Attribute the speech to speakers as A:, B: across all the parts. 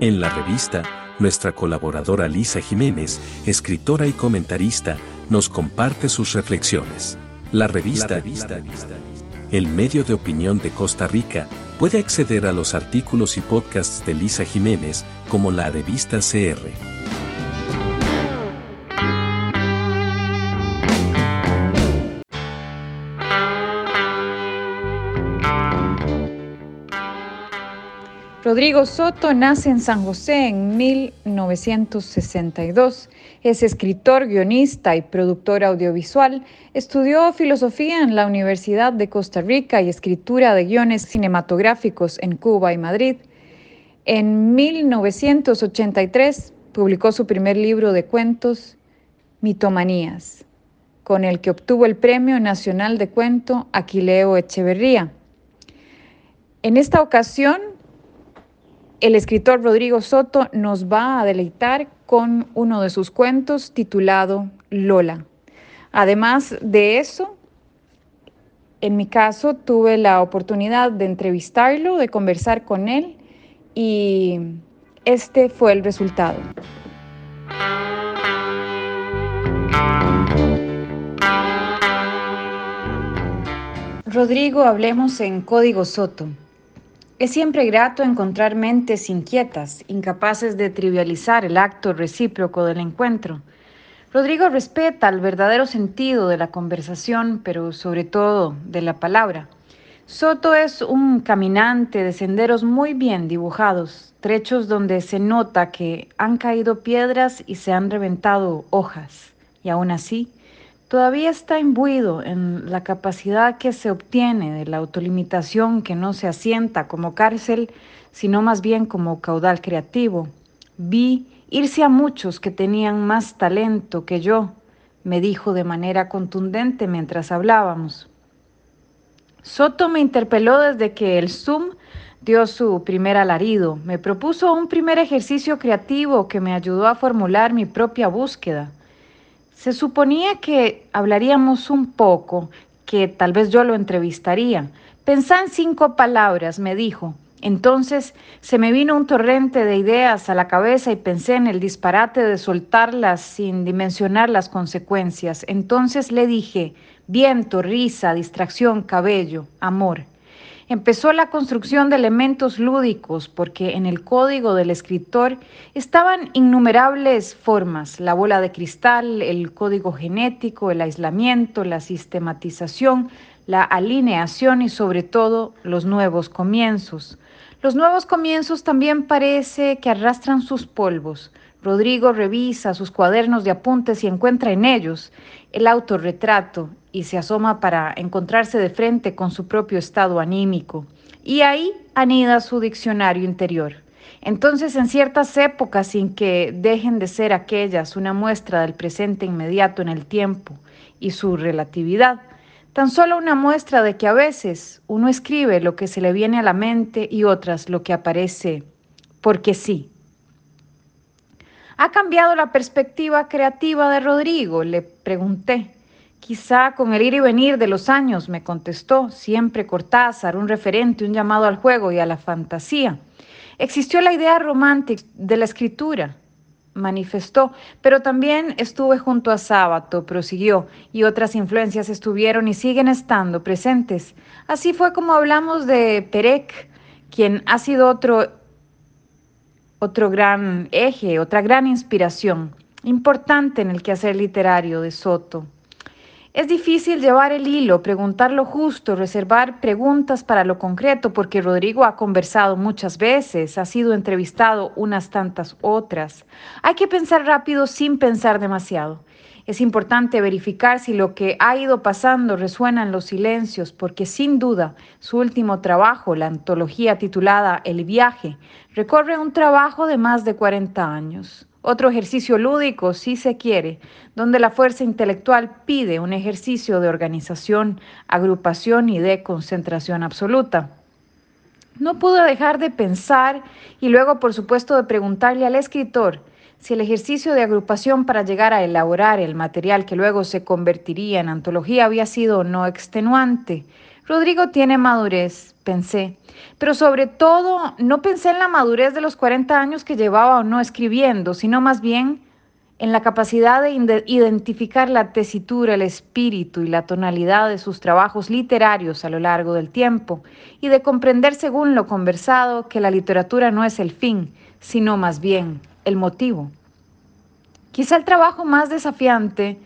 A: En la revista, nuestra colaboradora Lisa Jiménez, escritora y comentarista, nos comparte sus reflexiones. La revista, el medio de opinión de Costa Rica, puede acceder a los artículos y podcasts de Lisa Jiménez, como la revista CR.
B: Rodrigo Soto nace en San José en 1962. Es escritor, guionista y productor audiovisual. Estudió filosofía en la Universidad de Costa Rica y escritura de guiones cinematográficos en Cuba y Madrid. En 1983 publicó su primer libro de cuentos, Mitomanías, con el que obtuvo el Premio Nacional de Cuento Aquileo Echeverría. En esta ocasión el escritor Rodrigo Soto nos va a deleitar con uno de sus cuentos titulado Lola. Además de eso, en mi caso tuve la oportunidad de entrevistarlo, de conversar con él y este fue el resultado. Rodrigo, hablemos en Código Soto. Es siempre grato encontrar mentes inquietas, incapaces de trivializar el acto recíproco del encuentro. Rodrigo respeta el verdadero sentido de la conversación, pero sobre todo de la palabra. Soto es un caminante de senderos muy bien dibujados, trechos donde se nota que han caído piedras y se han reventado hojas, y aún así todavía está imbuido en la capacidad que se obtiene de la autolimitación que no se asienta como cárcel, sino más bien como caudal creativo. Vi irse a muchos que tenían más talento que yo, me dijo de manera contundente mientras hablábamos. Soto me interpeló desde que el Zoom dio su primer alarido. Me propuso un primer ejercicio creativo que me ayudó a formular mi propia búsqueda. Se suponía que hablaríamos un poco, que tal vez yo lo entrevistaría. Pensá en cinco palabras, me dijo. Entonces se me vino un torrente de ideas a la cabeza y pensé en el disparate de soltarlas sin dimensionar las consecuencias. Entonces le dije, viento, risa, distracción, cabello, amor. Empezó la construcción de elementos lúdicos porque en el código del escritor estaban innumerables formas, la bola de cristal, el código genético, el aislamiento, la sistematización, la alineación y sobre todo los nuevos comienzos. Los nuevos comienzos también parece que arrastran sus polvos. Rodrigo revisa sus cuadernos de apuntes y encuentra en ellos el autorretrato y se asoma para encontrarse de frente con su propio estado anímico. Y ahí anida su diccionario interior. Entonces, en ciertas épocas, sin que dejen de ser aquellas una muestra del presente inmediato en el tiempo y su relatividad, tan solo una muestra de que a veces uno escribe lo que se le viene a la mente y otras lo que aparece porque sí. ¿Ha cambiado la perspectiva creativa de Rodrigo? Le pregunté. Quizá con el ir y venir de los años, me contestó, siempre Cortázar, un referente, un llamado al juego y a la fantasía. Existió la idea romántica de la escritura, manifestó, pero también estuve junto a Sábato, prosiguió, y otras influencias estuvieron y siguen estando presentes. Así fue como hablamos de Perec, quien ha sido otro, otro gran eje, otra gran inspiración importante en el quehacer literario de Soto. Es difícil llevar el hilo, preguntar lo justo, reservar preguntas para lo concreto, porque Rodrigo ha conversado muchas veces, ha sido entrevistado unas tantas otras. Hay que pensar rápido sin pensar demasiado. Es importante verificar si lo que ha ido pasando resuena en los silencios, porque sin duda su último trabajo, la antología titulada El viaje, recorre un trabajo de más de 40 años. Otro ejercicio lúdico, si se quiere, donde la fuerza intelectual pide un ejercicio de organización, agrupación y de concentración absoluta. No pudo dejar de pensar y luego, por supuesto, de preguntarle al escritor si el ejercicio de agrupación para llegar a elaborar el material que luego se convertiría en antología había sido no extenuante. Rodrigo tiene madurez, pensé, pero sobre todo no pensé en la madurez de los 40 años que llevaba o no escribiendo, sino más bien en la capacidad de identificar la tesitura, el espíritu y la tonalidad de sus trabajos literarios a lo largo del tiempo y de comprender según lo conversado que la literatura no es el fin, sino más bien el motivo. Quizá el trabajo más desafiante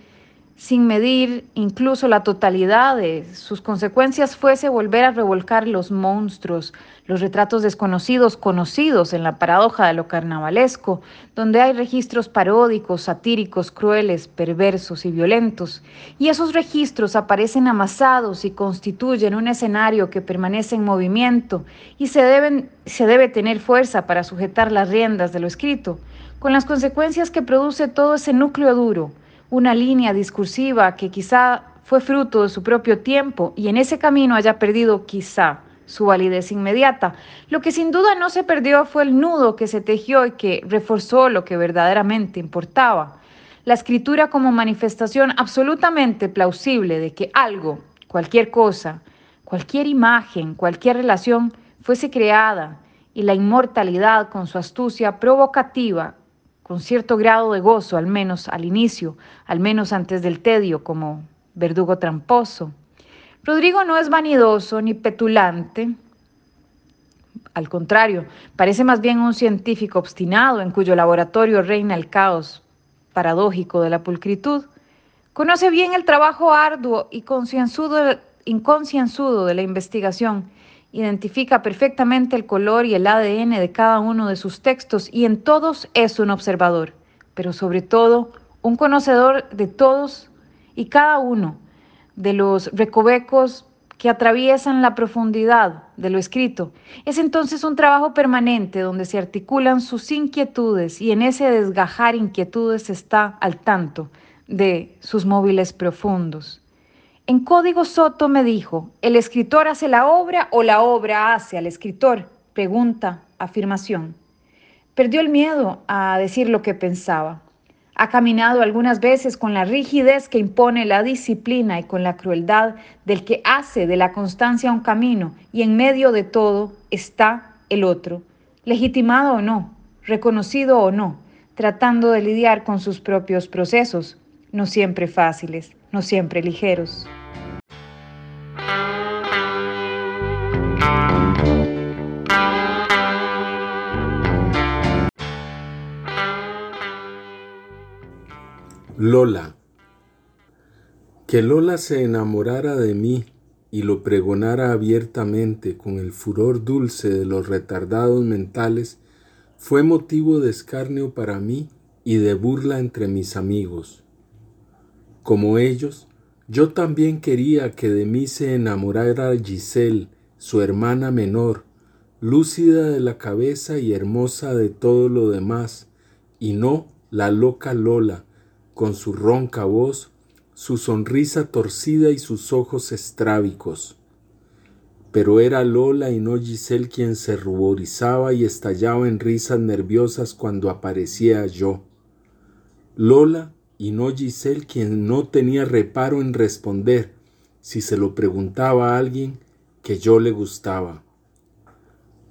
B: sin medir incluso la totalidad de sus consecuencias fuese volver a revolcar los monstruos, los retratos desconocidos conocidos en la paradoja de lo carnavalesco, donde hay registros paródicos, satíricos, crueles, perversos y violentos, y esos registros aparecen amasados y constituyen un escenario que permanece en movimiento y se, debe tener fuerza para sujetar las riendas de lo escrito, con las consecuencias que produce todo ese núcleo duro, una línea discursiva que quizá fue fruto de su propio tiempo y en ese camino haya perdido quizá su validez inmediata. Lo que sin duda no se perdió fue el nudo que se tejió y que reforzó lo que verdaderamente importaba. La escritura como manifestación absolutamente plausible de que algo, cualquier cosa, cualquier imagen, cualquier relación fuese creada y la inmortalidad con su astucia provocativa con cierto grado de gozo, al menos al inicio, al menos antes del tedio, como verdugo tramposo. Rodrigo no es vanidoso ni petulante, al contrario, parece más bien un científico obstinado en cuyo laboratorio reina el caos paradójico de la pulcritud. Conoce bien el trabajo arduo y inconcienzudo de la investigación identifica perfectamente el color y el ADN de cada uno de sus textos y en todos es un observador, pero sobre todo un conocedor de todos y cada uno de los recovecos que atraviesan la profundidad de lo escrito. Es entonces un trabajo permanente donde se articulan sus inquietudes y en ese desgajar inquietudes está al tanto de sus móviles profundos. En Código Soto me dijo, ¿el escritor hace la obra o la obra hace al escritor? Pregunta, afirmación. Perdió el miedo a decir lo que pensaba. Ha caminado algunas veces con la rigidez que impone la disciplina y con la crueldad del que hace de la constancia un camino y en medio de todo está el otro, legitimado o no, reconocido o no, tratando de lidiar con sus propios procesos, no siempre fáciles, no siempre ligeros.
C: Lola. Que Lola se enamorara de mí y lo pregonara abiertamente con el furor dulce de los retardados mentales fue motivo de escarnio para mí y de burla entre mis amigos. Como ellos, yo también quería que de mí se enamorara Giselle, su hermana menor, lúcida de la cabeza y hermosa de todo lo demás, y no la loca Lola, con su ronca voz, su sonrisa torcida y sus ojos estrábicos. Pero era Lola y no Giselle quien se ruborizaba y estallaba en risas nerviosas cuando aparecía yo. Lola y no Giselle quien no tenía reparo en responder, si se lo preguntaba a alguien, que yo le gustaba.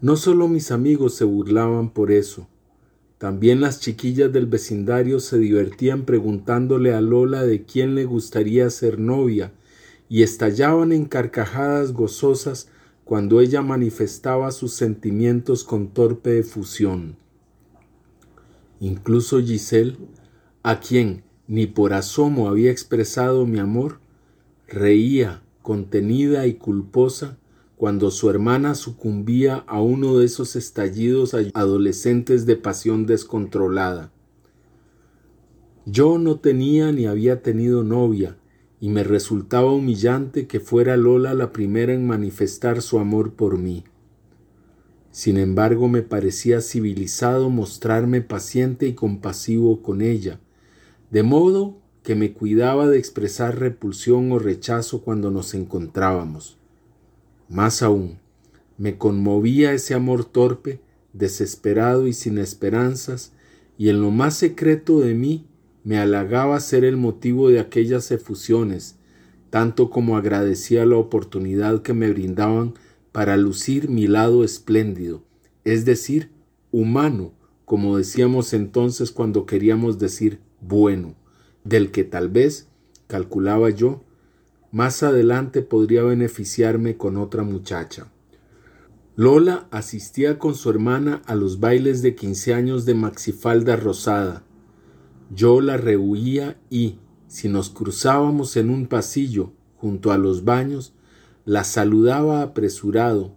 C: No solo mis amigos se burlaban por eso, también las chiquillas del vecindario se divertían preguntándole a Lola de quién le gustaría ser novia y estallaban en carcajadas gozosas cuando ella manifestaba sus sentimientos con torpe efusión. Incluso Giselle, a quien ni por asomo había expresado mi amor, reía, contenida y culposa, cuando su hermana sucumbía a uno de esos estallidos adolescentes de pasión descontrolada. Yo no tenía ni había tenido novia, y me resultaba humillante que fuera Lola la primera en manifestar su amor por mí. Sin embargo, me parecía civilizado mostrarme paciente y compasivo con ella, de modo que me cuidaba de expresar repulsión o rechazo cuando nos encontrábamos. Más aún, me conmovía ese amor torpe, desesperado y sin esperanzas, y en lo más secreto de mí me halagaba ser el motivo de aquellas efusiones, tanto como agradecía la oportunidad que me brindaban para lucir mi lado espléndido, es decir, humano, como decíamos entonces cuando queríamos decir bueno, del que tal vez, calculaba yo, más adelante podría beneficiarme con otra muchacha. Lola asistía con su hermana a los bailes de quince años de Maxifalda Rosada. Yo la rehuía y, si nos cruzábamos en un pasillo junto a los baños, la saludaba apresurado,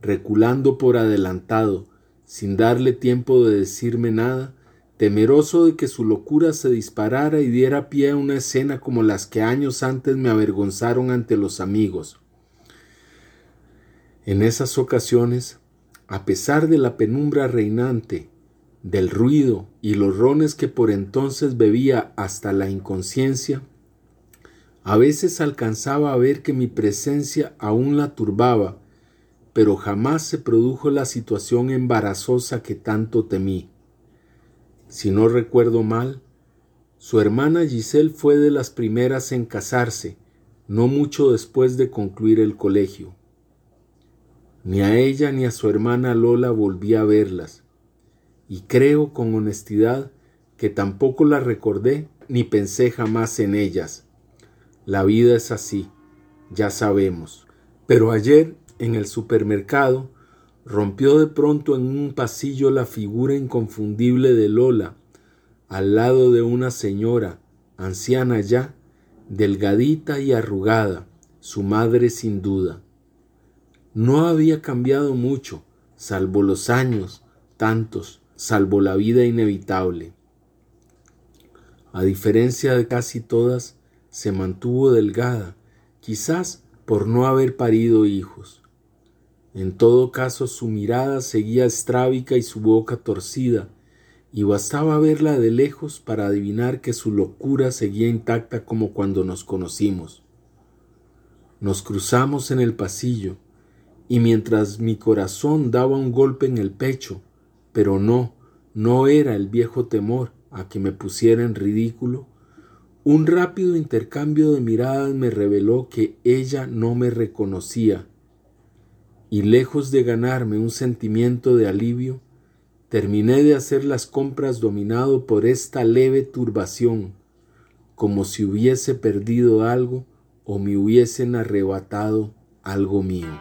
C: reculando por adelantado, sin darle tiempo de decirme nada, temeroso de que su locura se disparara y diera pie a una escena como las que años antes me avergonzaron ante los amigos. En esas ocasiones, a pesar de la penumbra reinante, del ruido y los rones que por entonces bebía hasta la inconsciencia, a veces alcanzaba a ver que mi presencia aún la turbaba, pero jamás se produjo la situación embarazosa que tanto temí. Si no recuerdo mal, su hermana Giselle fue de las primeras en casarse, no mucho después de concluir el colegio. Ni a ella ni a su hermana Lola volví a verlas, y creo con honestidad que tampoco las recordé ni pensé jamás en ellas. La vida es así, ya sabemos. Pero ayer, en el supermercado, rompió de pronto en un pasillo la figura inconfundible de Lola, al lado de una señora, anciana ya, delgadita y arrugada, su madre sin duda. No había cambiado mucho, salvo los años, tantos, salvo la vida inevitable. A diferencia de casi todas, se mantuvo delgada, quizás por no haber parido hijos. En todo caso su mirada seguía estrábica y su boca torcida, y bastaba verla de lejos para adivinar que su locura seguía intacta como cuando nos conocimos. Nos cruzamos en el pasillo, y mientras mi corazón daba un golpe en el pecho, pero no, no era el viejo temor a que me pusiera en ridículo, un rápido intercambio de miradas me reveló que ella no me reconocía y lejos de ganarme un sentimiento de alivio, terminé de hacer las compras dominado por esta leve turbación, como si hubiese perdido algo o me hubiesen arrebatado algo mío.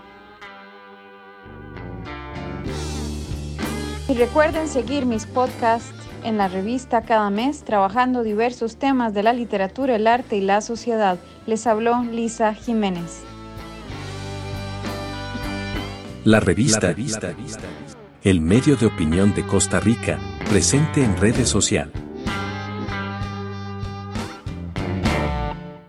B: Y recuerden seguir mis podcasts en la revista cada mes trabajando diversos temas de la literatura, el arte y la sociedad. Les habló Lisa Jiménez.
A: La revista, El medio de opinión de Costa Rica, presente en redes sociales.